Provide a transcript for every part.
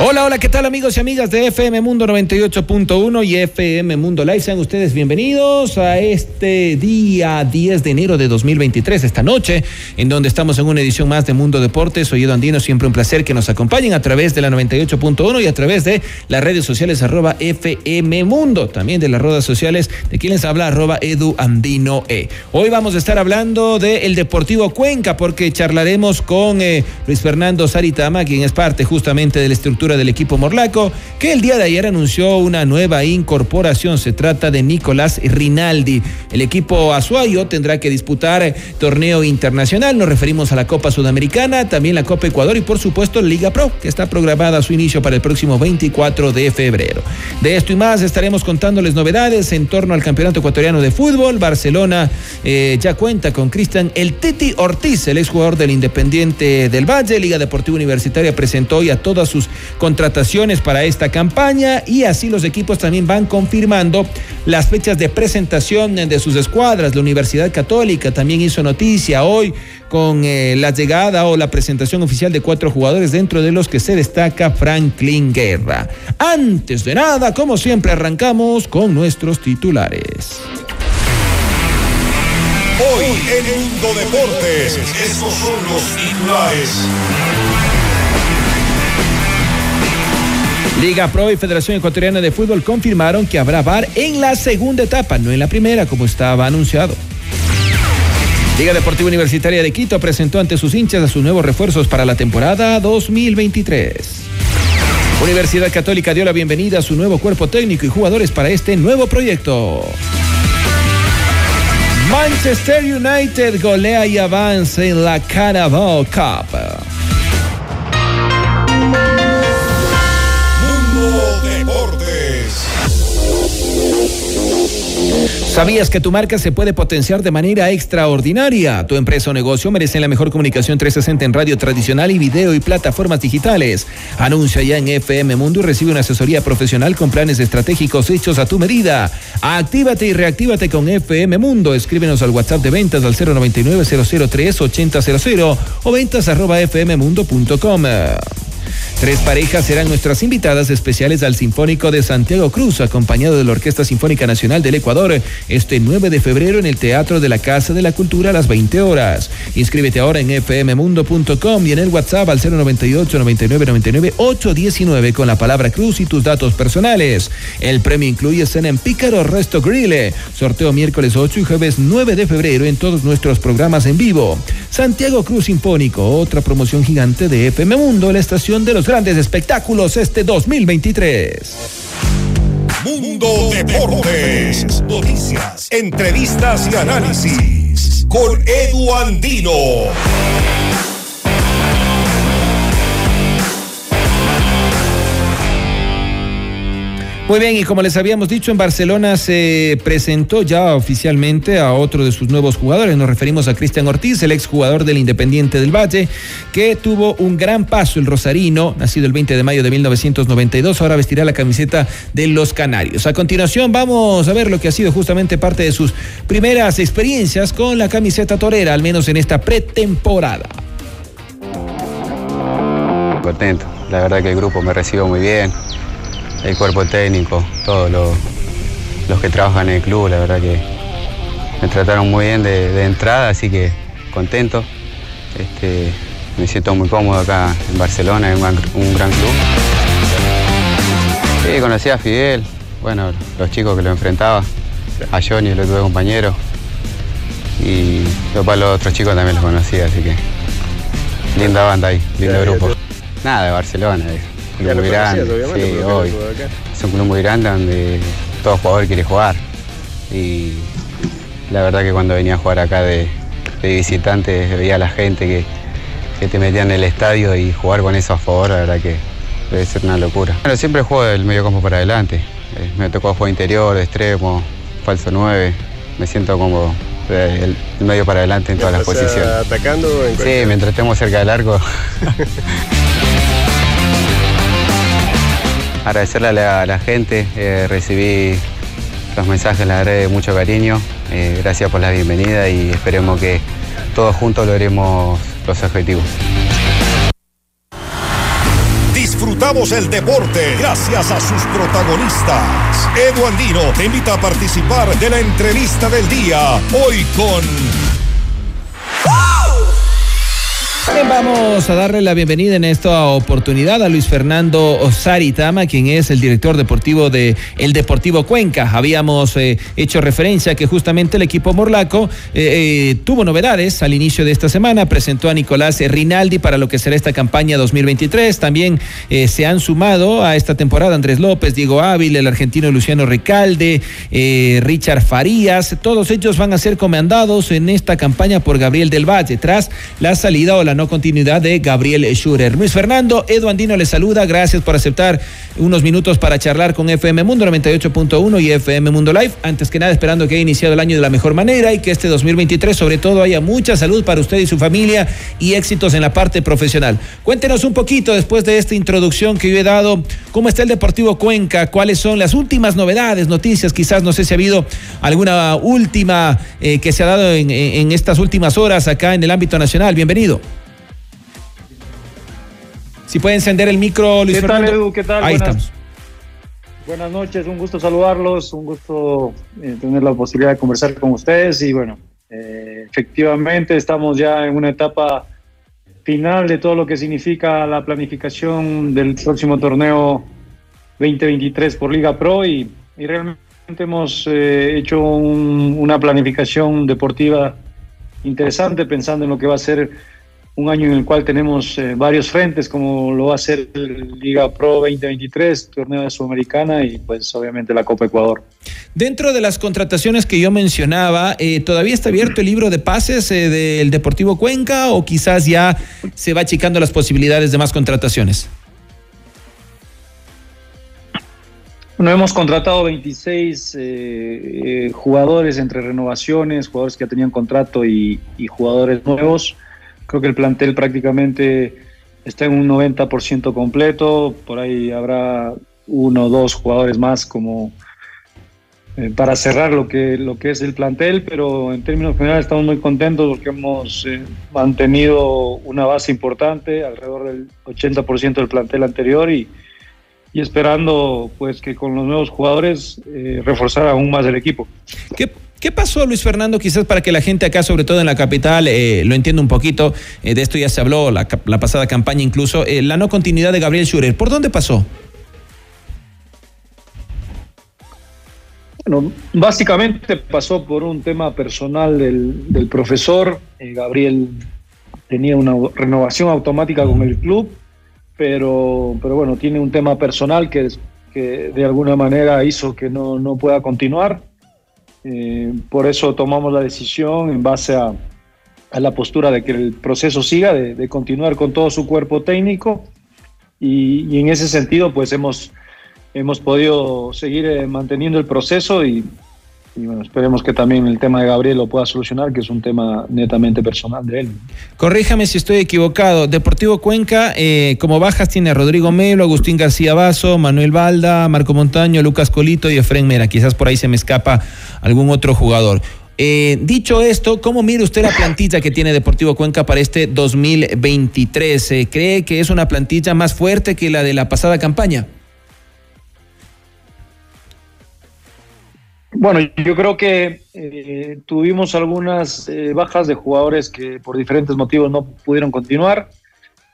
Hola, hola, ¿qué tal amigos y amigas de FM Mundo 98.1 y FM Mundo Live? Sean ustedes bienvenidos a este día 10 de enero de 2023, esta noche, en donde estamos en una edición más de Mundo Deportes. Oído Andino, siempre un placer que nos acompañen a través de la 98.1 y a través de las redes sociales arroba FM Mundo, también de las redes sociales de quien les habla arroba Edu Andino E. Hoy vamos a estar hablando del Deportivo Cuenca porque charlaremos con eh, Luis Fernando Saritama, quien es parte justamente de la estructura del equipo morlaco, que el día de ayer anunció una nueva incorporación. Se trata de Nicolás Rinaldi. El equipo azuayo tendrá que disputar torneo internacional. Nos referimos a la Copa Sudamericana, también la Copa Ecuador y por supuesto Liga Pro, que está programada a su inicio para el próximo 24 de febrero. De esto y más estaremos contándoles novedades en torno al Campeonato Ecuatoriano de Fútbol. Barcelona eh, ya cuenta con Cristian El Titi Ortiz, el exjugador del Independiente del Valle. Liga Deportiva Universitaria presentó hoy a todas sus contrataciones para esta campaña y así los equipos también van confirmando las fechas de presentación de sus escuadras. La Universidad Católica también hizo noticia hoy con eh, la llegada o la presentación oficial de cuatro jugadores dentro de los que se destaca Franklin Guerra. Antes de nada, como siempre, arrancamos con nuestros titulares. Hoy en Mundo Deportes, estos son los titulares. Liga Pro y Federación Ecuatoriana de Fútbol confirmaron que habrá VAR en la segunda etapa, no en la primera como estaba anunciado. Liga Deportiva Universitaria de Quito presentó ante sus hinchas a sus nuevos refuerzos para la temporada 2023. Universidad Católica dio la bienvenida a su nuevo cuerpo técnico y jugadores para este nuevo proyecto. Manchester United golea y avanza en la Carabao Cup. ¿Sabías que tu marca se puede potenciar de manera extraordinaria? Tu empresa o negocio merecen la mejor comunicación 360 en radio tradicional y video y plataformas digitales. Anuncia ya en FM Mundo y recibe una asesoría profesional con planes estratégicos hechos a tu medida. Actívate y reactívate con FM Mundo. Escríbenos al WhatsApp de ventas al 099 003 8000 o ventas arroba fmmundo.com. Tres parejas serán nuestras invitadas especiales al Sinfónico de Santiago Cruz, acompañado de la Orquesta Sinfónica Nacional del Ecuador, este 9 de febrero en el Teatro de la Casa de la Cultura a las 20 horas. Inscríbete ahora en fmmundo.com y en el WhatsApp al 098 99 99 819 con la palabra Cruz y tus datos personales. El premio incluye cena en Pícaro Resto Grille, sorteo miércoles 8 y jueves 9 de febrero en todos nuestros programas en vivo. Santiago Cruz Sinfónico, otra promoción gigante de FM Mundo, la estación de los grandes espectáculos este 2023. Mundo Deportes. Noticias, entrevistas y análisis. Con Edu Andino. Muy bien, y como les habíamos dicho, en Barcelona se presentó ya oficialmente a otro de sus nuevos jugadores. Nos referimos a Cristian Ortiz, el exjugador del Independiente del Valle, que tuvo un gran paso, el Rosarino, nacido el 20 de mayo de 1992, ahora vestirá la camiseta de los Canarios. A continuación vamos a ver lo que ha sido justamente parte de sus primeras experiencias con la camiseta torera, al menos en esta pretemporada. Contento, la verdad que el grupo me recibió muy bien el cuerpo técnico, todos los, los que trabajan en el club, la verdad que me trataron muy bien de, de entrada, así que contento. Este, me siento muy cómodo acá en Barcelona, en un, gran- un gran club. Sí, conocí a Fidel, bueno, los chicos que lo enfrentaba, a Johnny, el otro compañero, y después los otros chicos también los conocí, así que linda banda ahí, lindo grupo. Nada, de Barcelona, eh. Club muy grande. Sí, hoy. Es un club muy grande donde todo jugador quiere jugar. Y la verdad que cuando venía a jugar acá de, de visitante veía a la gente que, que te metían en el estadio y jugar con eso a favor, la verdad que debe ser una locura. Bueno, siempre juego del medio campo para adelante. Eh, me tocó jugar interior, extremo, falso 9. Me siento como el, medio para adelante en todas las posiciones. ¿Atacando? sí, mientras estemos cerca del arco. Agradecerle a la, gente, eh, recibí los mensajes, verdad, de mucho cariño. Eh, gracias por la bienvenida y esperemos que todos juntos logremos los objetivos. Disfrutamos el deporte gracias a sus protagonistas. Edu Andino te invita a participar de la entrevista del día. Hoy con vamos a darle la bienvenida en esta oportunidad a Luis Fernando Osaritama, quien es el director deportivo de el Deportivo Cuenca. Habíamos eh, hecho referencia que justamente el equipo morlaco eh, eh, tuvo novedades al inicio de esta semana. Presentó a Nicolás Rinaldi para lo que será esta campaña 2023. También se han sumado a esta temporada Andrés López, Diego Ávila, el argentino Luciano Recalde, Richard Farías. Todos ellos van a ser comandados en esta campaña por Gabriel del Valle, tras la salida o la no continuidad de Gabriel Schurer. Luis Fernando, Edu Andino le saluda, gracias por aceptar unos minutos para charlar con FM Mundo 98.1 y FM Mundo Live. Antes que nada, esperando que haya iniciado el año de la mejor manera y que este 2023 sobre todo haya mucha salud para usted y su familia y éxitos en la parte profesional. Cuéntenos un poquito después de esta introducción que yo he dado, cómo está el Deportivo Cuenca, cuáles son las últimas novedades, noticias, quizás no sé si ha habido alguna última eh, que se ha dado en, en estas últimas horas acá en el ámbito nacional. Bienvenido. Si puede encender el micro, Luis ¿Qué tal, Edu? ¿Qué tal? Ahí buenas, estamos. Buenas noches, un gusto saludarlos, un gusto eh, tener la posibilidad de conversar con ustedes y bueno, eh, efectivamente estamos ya en una etapa final de todo lo que significa la planificación del próximo torneo 2023 por Liga Pro y, y realmente hemos eh, hecho un, una planificación deportiva interesante pensando en lo que va a ser un año en el cual tenemos eh, varios frentes, como lo va a ser Liga Pro 2023, Torneo de Sudamericana y pues obviamente la Copa Ecuador. Dentro de las contrataciones que yo mencionaba, eh, ¿todavía está abierto el libro de pases eh, del Deportivo Cuenca o quizás ya se va achicando las posibilidades de más contrataciones? Bueno, hemos contratado 26 eh, eh, jugadores entre renovaciones, jugadores que ya tenían contrato y, y jugadores nuevos. Creo que el plantel prácticamente está en un 90% completo. Por ahí habrá uno o dos jugadores más como eh, para cerrar lo que, lo que es el plantel, pero en términos generales estamos muy contentos porque hemos eh, mantenido una base importante, alrededor del 80% del plantel anterior y, esperando pues que con los nuevos jugadores eh, reforzar aún más el equipo. ¿Qué, ¿Qué pasó, Luis Fernando? Quizás para que la gente acá, sobre todo en la capital, eh, lo entienda un poquito. Eh, de esto ya se habló la, pasada campaña, incluso. Eh, la no continuidad de Gabriel Schurer. ¿Por dónde pasó? Bueno, básicamente pasó por un tema personal del, profesor. Gabriel tenía una renovación automática con el club, pero, pero bueno, tiene un tema personal que, que de alguna manera hizo que no, no pueda continuar. Eh, por eso tomamos la decisión en base a, la postura de que el proceso siga, de, de continuar con todo su cuerpo técnico. Y, y, en ese sentido pues hemos, hemos podido seguir eh, manteniendo el proceso y, y, bueno, esperemos que también el tema de Gabriel lo pueda solucionar, que es un tema netamente personal de él. Corríjame si estoy equivocado. Deportivo Cuenca, eh, como bajas tiene a Rodrigo Melo, Agustín García Bazo, Manuel Balda, Marco Montaño, Lucas Colito y Efren Mera. Quizás por ahí se me escapa algún otro jugador. Eh, dicho esto, ¿cómo mira usted la plantilla que tiene Deportivo Cuenca para este 2023? Eh, ¿Cree que es una plantilla más fuerte que la de la pasada campaña? Bueno, yo creo que eh, tuvimos algunas eh, bajas de jugadores que por diferentes motivos no pudieron continuar,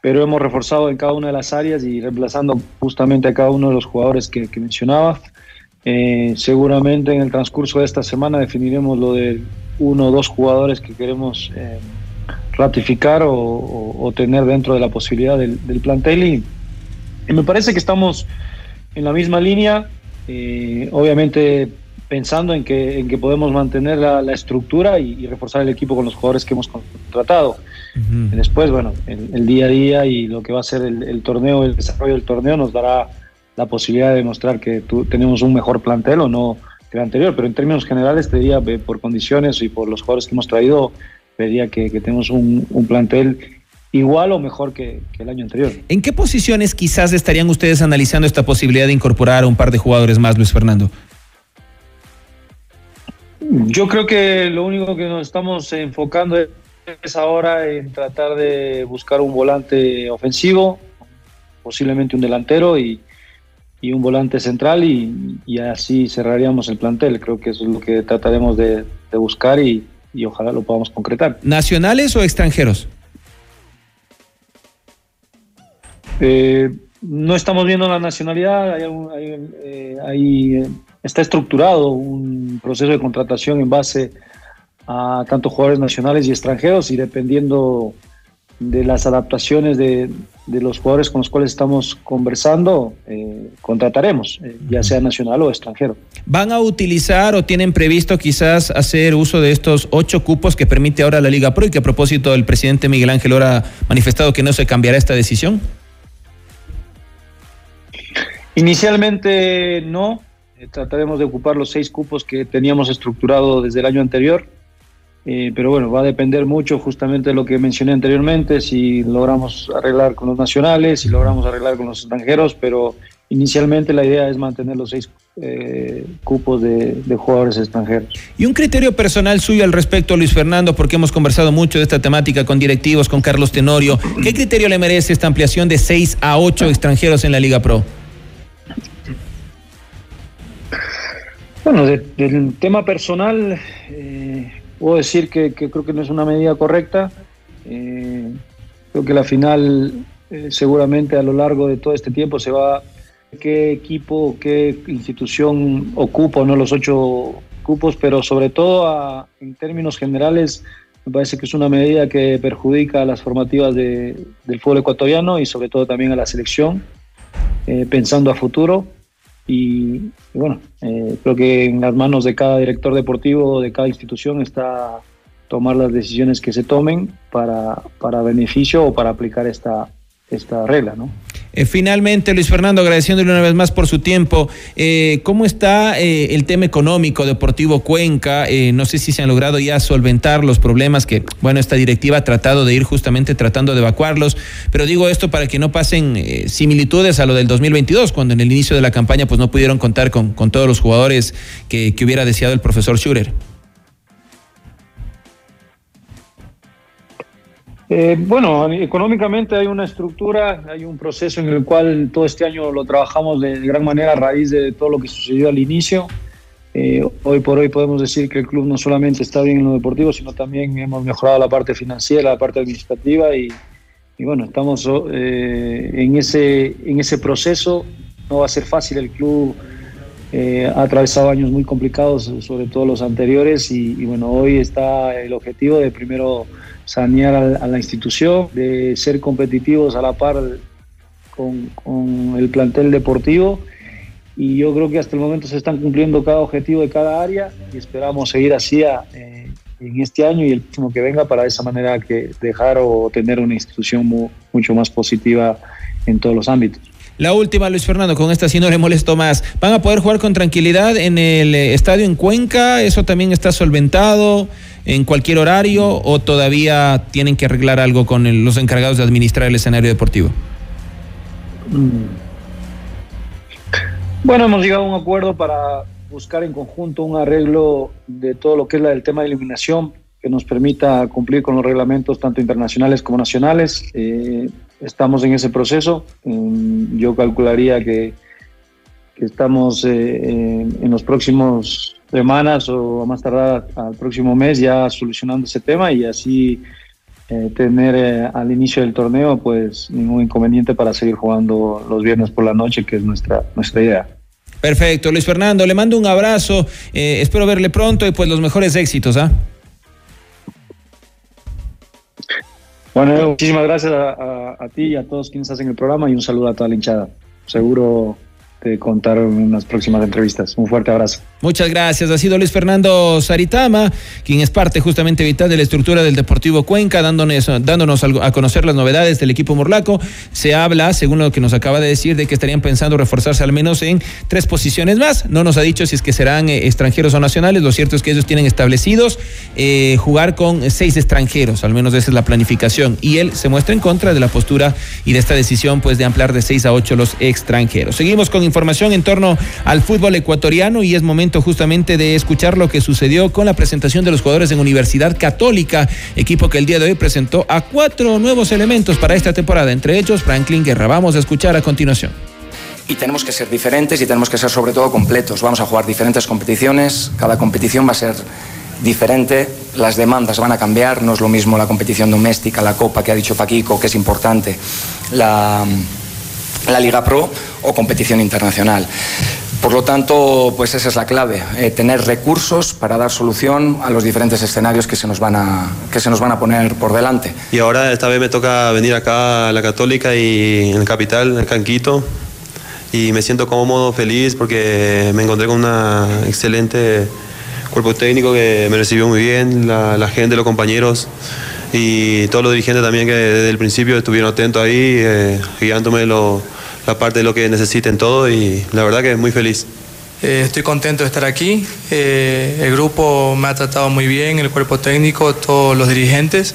pero hemos reforzado en cada una de las áreas y reemplazando justamente a cada uno de los jugadores que, que mencionaba. Eh, seguramente en el transcurso de esta semana definiremos lo de uno o dos jugadores que queremos ratificar o, o, o, tener dentro de la posibilidad del, del plantel y, me parece que estamos en la misma línea, eh, obviamente pensando en que, en que podemos mantener la, estructura y, reforzar el equipo con los jugadores que hemos contratado. Después, bueno, el, día a día y lo que va a ser el, torneo, el desarrollo del torneo nos dará la posibilidad de demostrar que tenemos un mejor plantel o no que el anterior, pero en términos generales te diría, por condiciones y por los jugadores que hemos traído, diría que, tenemos un, un plantel igual o mejor que, el año anterior. ¿En qué posiciones quizás estarían ustedes analizando esta posibilidad de incorporar a un par de jugadores más, Luis Fernando? Yo creo que lo único que nos estamos enfocando es ahora en tratar de buscar un volante ofensivo, posiblemente un delantero y, un volante central y, así cerraríamos el plantel. Creo que eso es lo que trataremos de, buscar y, y ojalá lo podamos concretar. ¿Nacionales o extranjeros? Eh, no estamos viendo la nacionalidad, hay, eh, eh, está estructurado un proceso de contratación en base a tanto jugadores nacionales y extranjeros y dependiendo de las adaptaciones de, los jugadores con los cuales estamos conversando, contrataremos, ya sea nacional o extranjero. ¿Van a utilizar o tienen previsto quizás hacer uso de estos ocho cupos que permite ahora la Liga Pro y que a propósito el presidente Miguel Ángel ahora ha manifestado que no se cambiará esta decisión? Inicialmente no, eh, trataremos de ocupar los seis cupos que teníamos estructurado desde el año anterior, eh, pero bueno, va a depender mucho justamente de lo que mencioné anteriormente, si logramos arreglar con los nacionales, si logramos arreglar con los extranjeros, pero inicialmente la idea es mantener los seis eh, cupos de, jugadores extranjeros. Y un criterio personal suyo al respecto, Luis Fernando, porque hemos conversado mucho de esta temática con directivos, con Carlos Tenorio. ¿Qué criterio le merece esta ampliación de seis a ocho extranjeros en la Liga Pro? Bueno, del tema personal, eh, puedo decir que, creo que no es una medida correcta. Eh, creo que la final, eh, seguramente a lo largo de todo este tiempo, se va qué equipo, qué institución ocupa no los ocho cupos, pero sobre todo en términos generales, me parece que es una medida que perjudica a las formativas del fútbol ecuatoriano y sobre todo también a la selección, pensando a futuro. Y, bueno, eh, creo que en las manos de cada director deportivo, de cada institución, está tomar las decisiones que se tomen para, para beneficio o para aplicar esta, esta regla, ¿no? Eh, finalmente, Luis Fernando, agradeciéndole una vez más por su tiempo, eh, ¿cómo está eh, el tema económico Deportivo Cuenca? no sé si se han logrado ya solventar los problemas que, bueno, esta directiva ha tratado de ir justamente tratando de evacuarlos, pero digo esto para que no pasen similitudes a lo del 2022, cuando en el inicio de la campaña pues no pudieron contar con, todos los jugadores que, que hubiera deseado el profesor Schurer. Eh, bueno, económicamente hay una estructura, hay un proceso en el cual todo este año lo trabajamos de gran manera a raíz de todo lo que sucedió al inicio. Eh, hoy por hoy podemos decir que el club no solamente está bien en lo deportivo, sino también hemos mejorado la parte financiera, la parte administrativa y, bueno, estamos eh, en, ese, en ese proceso. No va a ser fácil, el club ha atravesado años muy complicados, sobre todo los anteriores, y, y bueno, hoy está el objetivo de primero sanear a, la institución, de ser competitivos a la par con, el plantel deportivo y yo creo que hasta el momento se están cumpliendo cada objetivo de cada área y esperamos seguir así eh, en este año y el próximo que venga para de esa manera que dejar o tener una institución mucho más positiva en todos los ámbitos. La última, Luis Fernando, con esta si no le molesto más. ¿Van a poder jugar con tranquilidad en el eh, estadio en Cuenca? ¿Eso también está solventado en cualquier horario o todavía tienen que arreglar algo con los encargados de administrar el escenario deportivo? Bueno, hemos llegado a un acuerdo para buscar en conjunto un arreglo de todo lo que es la, el tema de eliminación que nos permita cumplir con los reglamentos tanto internacionales como nacionales. Eh, estamos en ese proceso. yo calcularía que, estamos eh, en, los próximos semanas o más tardar al próximo mes ya solucionando ese tema y así eh, tener eh, al inicio del torneo pues ningún inconveniente para seguir jugando los viernes por la noche, que es nuestra, nuestra idea. Perfecto, Luis Fernando, le mando un abrazo, espero verle pronto y pues los mejores éxitos, ¿ah? Bueno, muchísimas gracias a, ti y a todos quienes hacen el programa y un saludo a toda la hinchada. Seguro te contar unas próximas entrevistas. Un fuerte abrazo. Muchas gracias. Ha sido Luis Fernando Saritama, quien es parte justamente vital de la estructura del Deportivo Cuenca, dándonos, dándonos a conocer las novedades del equipo Morlaco. Se habla, según lo que nos acaba de decir, de que estarían pensando reforzarse al menos en tres posiciones más. No nos ha dicho si es que serán eh, extranjeros o nacionales. Lo cierto es que ellos tienen establecidos eh, jugar con seis extranjeros, al menos esa es la planificación. Y él se muestra en contra de la postura y de esta decisión, pues de ampliar de seis a ocho los extranjeros. Seguimos con información en torno al fútbol ecuatoriano y es momento justamente de escuchar lo que sucedió con la presentación de los jugadores en Universidad Católica, equipo que el día de hoy presentó a cuatro nuevos elementos para esta temporada, entre ellos Franklin Guerra. Vamos a escuchar a continuación y tenemos que ser diferentes y tenemos que ser sobre todo completos. Vamos a jugar diferentes competiciones, cada competición va a ser diferente, las demandas van a cambiar, no es lo mismo la competición doméstica, la Copa que ha dicho Paquico, que es importante, la, la Liga Pro o competición internacional. Por lo tanto, pues esa es la clave, eh, tener recursos para dar solución a los diferentes escenarios que se, nos van a, que se nos van a poner por delante. Y ahora esta vez me toca venir acá a la Católica y en el capital, en Canquito, y me siento cómodo, feliz porque me encontré con un excelente cuerpo técnico que me recibió muy bien, la, gente, los compañeros y todos los dirigentes también que desde el principio estuvieron atentos ahí, eh, guiándome lo la parte de lo que necesiten todo y la verdad que muy feliz. Eh, estoy contento de estar aquí. Eh, el grupo me ha tratado muy bien, el cuerpo técnico, todos los dirigentes,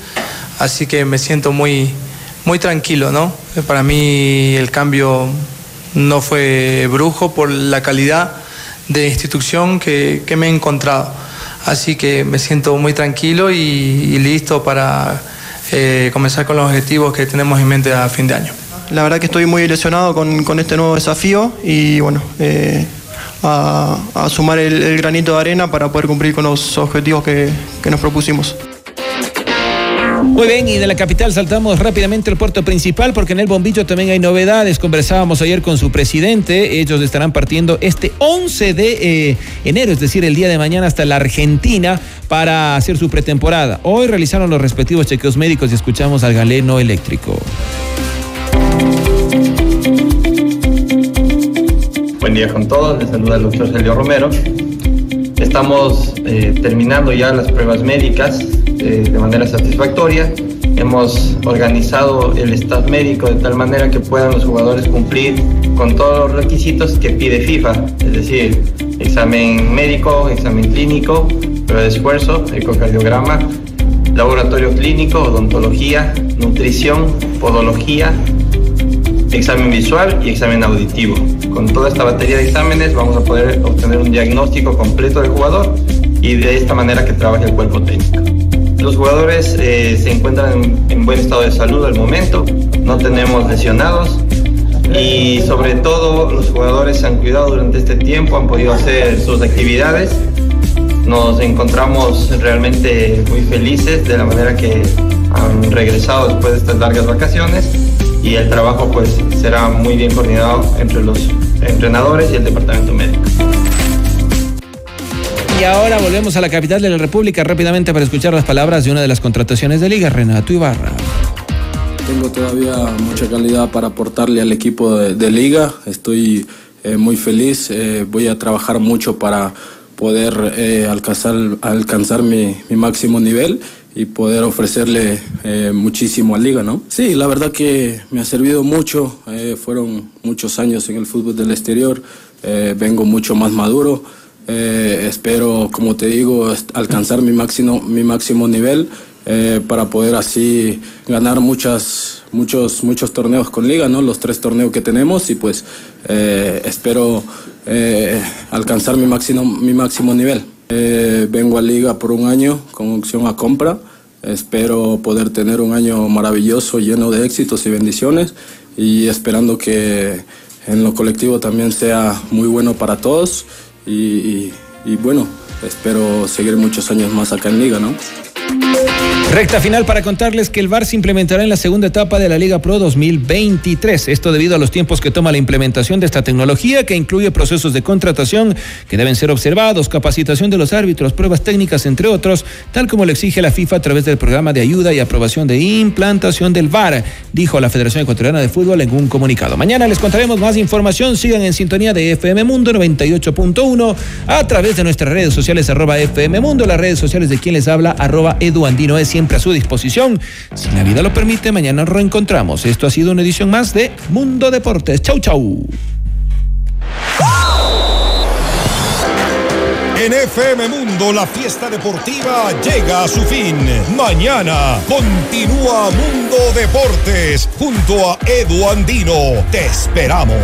así que me siento muy, muy tranquilo, ¿no? Para mí el cambio no fue brujo por la calidad de institución que, que me he encontrado. Así que me siento muy tranquilo y, listo para eh, comenzar con los objetivos que tenemos en mente a fin de año la verdad que estoy muy ilusionado con, este nuevo desafío y bueno, eh, a, sumar el, granito de arena para poder cumplir con los objetivos que, nos propusimos. Muy bien, y de la capital saltamos rápidamente al puerto principal porque en el bombillo también hay novedades. Conversábamos ayer con su presidente. Ellos estarán partiendo este 11 de eh, enero, es decir, el día de mañana hasta la Argentina para hacer su pretemporada. Hoy realizaron los respectivos chequeos médicos y escuchamos al galeno eléctrico. Buen día con todos, les saluda el doctor Sergio Romero. Estamos eh, terminando ya las pruebas médicas eh, de manera satisfactoria. Hemos organizado el staff médico de tal manera que puedan los jugadores cumplir con todos los requisitos que pide FIFA, es decir, examen médico, examen clínico, prueba de esfuerzo, ecocardiograma, laboratorio clínico, odontología, nutrición, podología, examen visual y examen auditivo. Con toda esta batería de exámenes vamos a poder obtener un diagnóstico completo del jugador y de esta manera que trabaje el cuerpo técnico. Los jugadores eh, se encuentran en, buen estado de salud al momento, no tenemos lesionados y sobre todo los jugadores se han cuidado durante este tiempo, han podido hacer sus actividades. Nos encontramos realmente muy felices de la manera que han regresado después de estas largas vacaciones y el trabajo pues será muy bien coordinado entre los entrenadores y el departamento médico. Y ahora volvemos a la capital de la República rápidamente para escuchar las palabras de una de las contrataciones de Liga, Renato Ibarra. Tengo todavía mucha calidad para aportarle al equipo de, Liga. Estoy eh, muy feliz. Eh, voy a trabajar mucho para poder eh, alcanzar, alcanzar mi, mi máximo nivel y poder ofrecerle eh, muchísimo a Liga, ¿no? Sí, la verdad que me ha servido mucho, eh, fueron muchos años en el fútbol del exterior, eh, vengo mucho más maduro, espero, como te digo, alcanzar mi máximo, mi máximo nivel para poder así ganar muchas, muchos, muchos torneos con Liga, ¿no? Los tres torneos que tenemos y pues espero alcanzar mi máximo, mi máximo nivel. Eh, vengo a Liga por un año con opción a compra. Espero poder tener un año maravilloso, lleno de éxitos y bendiciones y esperando que en lo colectivo también sea muy bueno para todos y, y bueno, espero seguir muchos años más acá en Liga, ¿no? Recta final para contarles que el VAR se implementará en la segunda etapa de la Liga Pro 2023. Esto debido a los tiempos que toma la implementación de esta tecnología que incluye procesos de contratación que deben ser observados, capacitación de los árbitros, pruebas técnicas, entre otros, tal como lo exige la FIFA a través del programa de ayuda y aprobación de implantación del VAR, dijo la Federación Ecuatoriana de Fútbol en un comunicado. Mañana les contaremos más información. Sigan en sintonía de FM Mundo 98.1 a través de nuestras redes sociales arroba FM Mundo, las redes sociales de quien les habla arroba Edu Andino es siempre a su disposición. Si la vida lo permite, mañana nos reencontramos. Esto ha sido una edición más de Mundo Deportes. Chau, chau. En FM Mundo la fiesta deportiva llega a su fin. Mañana continúa Mundo Deportes junto a Edu Andino. Te esperamos.